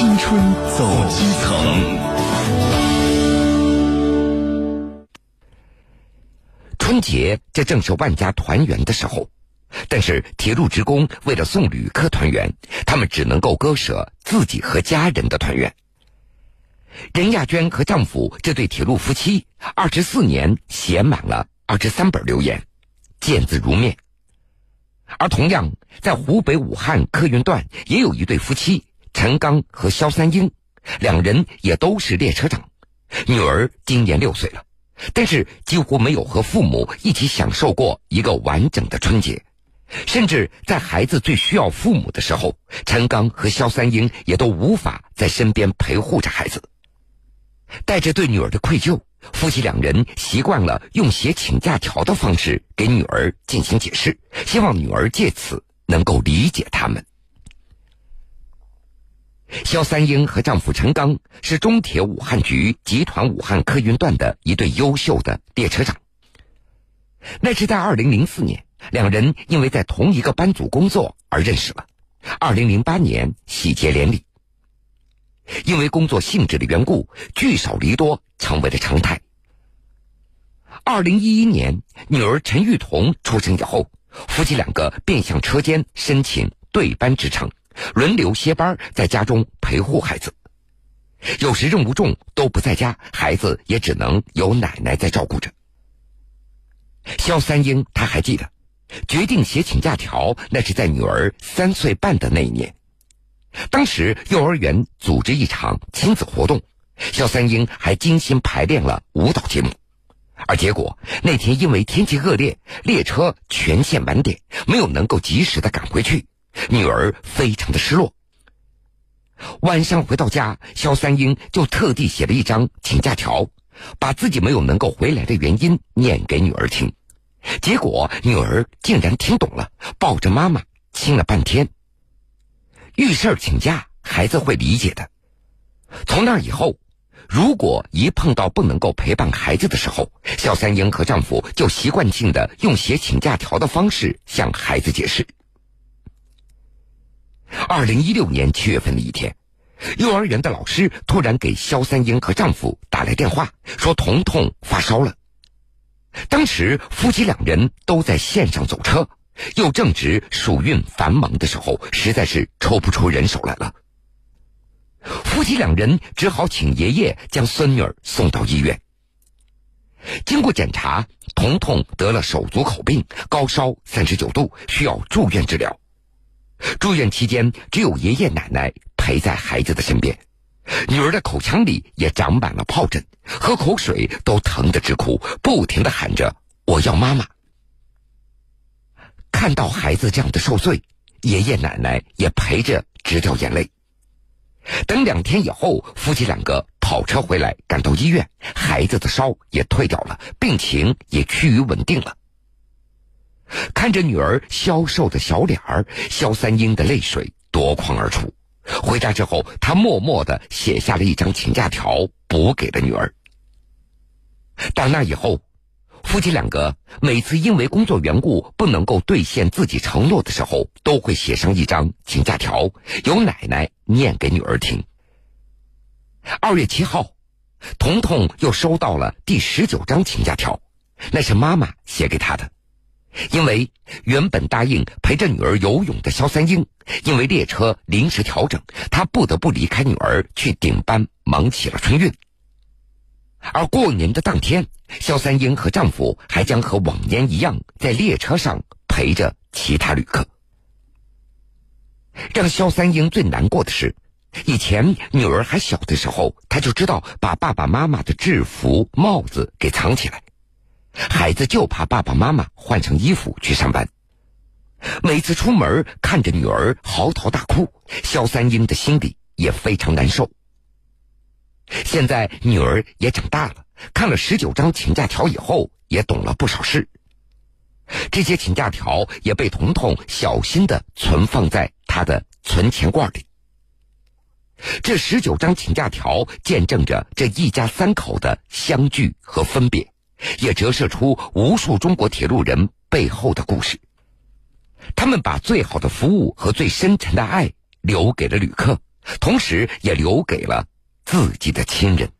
青春走基层。春节这正是万家团圆的时候，但是铁路职工为了送旅客团圆，他们只能够割舍自己和家人的团圆。任亚娟和丈夫这对铁路夫妻，二十四年写满了二十三本留言，见字如面。而同样在湖北武汉客运段，也有一对夫妻陈刚和肖三英，两人也都是列车长，女儿今年六岁了。但是几乎没有和父母一起享受过一个完整的春节，甚至在孩子最需要父母的时候，陈刚和肖三英也都无法在身边陪护着孩子。带着对女儿的愧疚，夫妻两人习惯了用写请假条的方式给女儿进行解释，希望女儿借此能够理解他们。肖三英和丈夫陈刚是中铁武汉局集团武汉客运段的一对优秀的列车长。那是在二零零四年，两人因为在同一个班组工作而认识了。二零零八年喜结连理。因为工作性质的缘故，聚少离多成为了常态。二零一一年，女儿陈玉彤出生以后，夫妻两个便向车间申请对班职称。轮流歇班，在家中陪护孩子。有时任务重都不在家，孩子也只能由奶奶在照顾着。肖三英他还记得，决定写请假条，那是在女儿三岁半的那一年。当时幼儿园组织一场亲子活动，肖三英还精心排练了舞蹈节目，而结果那天因为天气恶劣，列车全线晚点，没有能够及时的赶回去。女儿非常的失落。晚上回到家，肖三英就特地写了一张请假条，把自己没有能够回来的原因念给女儿听。结果女儿竟然听懂了，抱着妈妈亲了半天。遇事请假，孩子会理解的。从那以后，如果一碰到不能够陪伴孩子的时候，肖三英和丈夫就习惯性的用写请假条的方式向孩子解释。二零一六年七月份的一天，幼儿园的老师突然给肖三英和丈夫打来电话，说彤彤发烧了。当时夫妻两人都在线上走车，又正值暑运繁忙的时候，实在是抽不出人手来了。夫妻两人只好请爷爷将孙女儿送到医院。经过检查，彤彤得了手足口病，高烧三十九度，需要住院治疗。住院期间，只有爷爷奶奶陪在孩子的身边，女儿的口腔里也长满了疱疹，喝口水都疼得直哭，不停的喊着“我要妈妈”。看到孩子这样的受罪，爷爷奶奶也陪着直掉眼泪。等两天以后，夫妻两个跑车回来，赶到医院，孩子的烧也退掉了，病情也趋于稳定了。看着女儿消瘦的小脸儿，肖三英的泪水夺眶而出。回家之后，他默默的写下了一张请假条，补给了女儿。打那以后，夫妻两个每次因为工作缘故不能够兑现自己承诺的时候，都会写上一张请假条，由奶奶念给女儿听。二月七号，彤彤又收到了第十九张请假条，那是妈妈写给她的。因为原本答应陪着女儿游泳的肖三英，因为列车临时调整，她不得不离开女儿去顶班忙起了春运。而过年的当天，肖三英和丈夫还将和往年一样在列车上陪着其他旅客。让肖三英最难过的是，以前女儿还小的时候，她就知道把爸爸妈妈的制服、帽子给藏起来。孩子就怕爸爸妈妈换上衣服去上班，每次出门看着女儿嚎啕大哭，肖三英的心里也非常难受。现在女儿也长大了，看了十九张请假条以后，也懂了不少事。这些请假条也被彤彤小心的存放在他的存钱罐里。这十九张请假条见证着这一家三口的相聚和分别。也折射出无数中国铁路人背后的故事。他们把最好的服务和最深沉的爱留给了旅客，同时也留给了自己的亲人。